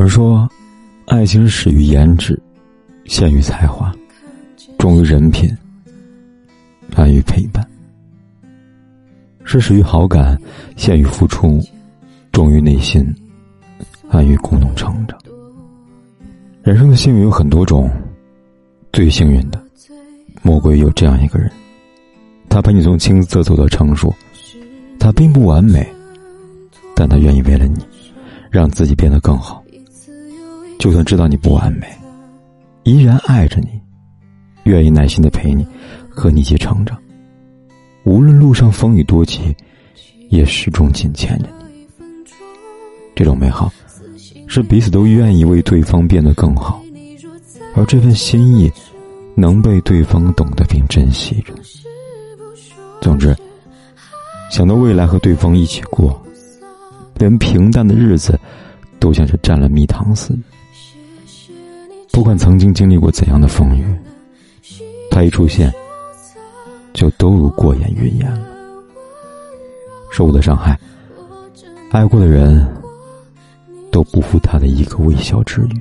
有人说，爱情始于颜值，陷于才华，忠于人品，安于陪伴；是始于好感，陷于付出，忠于内心，安于共同成长。人生的幸运有很多种，最幸运的，莫过于有这样一个人，他陪你从青涩走到成熟，他并不完美，但他愿意为了你，让自己变得更好。就算知道你不完美，依然爱着你，愿意耐心的陪你，和你一起成长。无论路上风雨多急，也始终紧牵着你。这种美好。是彼此都愿意为对方变得更好，而这份心意能被对方懂得并珍惜着。总之，想到未来和对方一起过，连平淡的日子都像是蘸了蜜糖似的。不管曾经经历过怎样的风雨，他一出现，就都如过眼云烟了。受过的伤害，爱过的人。都不负他的一个微笑之语。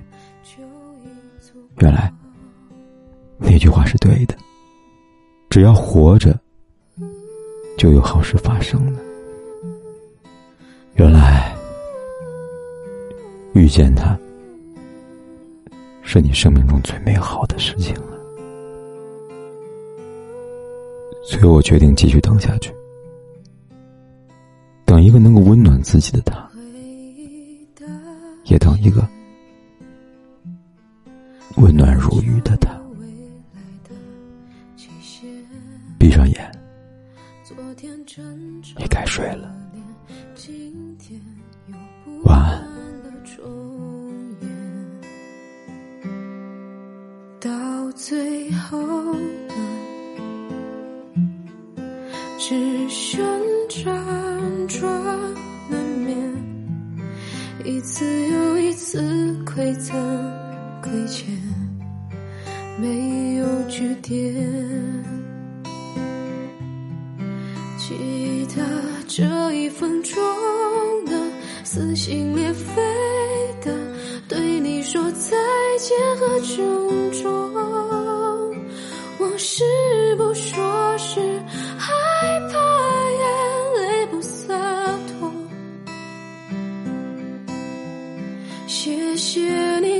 原来，那句话是对的。只要活着，就有好事发生了。原来，遇见他，是你生命中最美好的事情了。所以我决定继续等下去，等一个能够温暖自己的他。也等一个温暖如玉的他。闭上眼，你该睡了。最后呢，只剩辗转。一次又一次馈赠亏欠，没有句点。记得这一分钟的撕心裂肺的对你说再见和珍重，往事不说是害怕眼泪不洒脱。谢谢你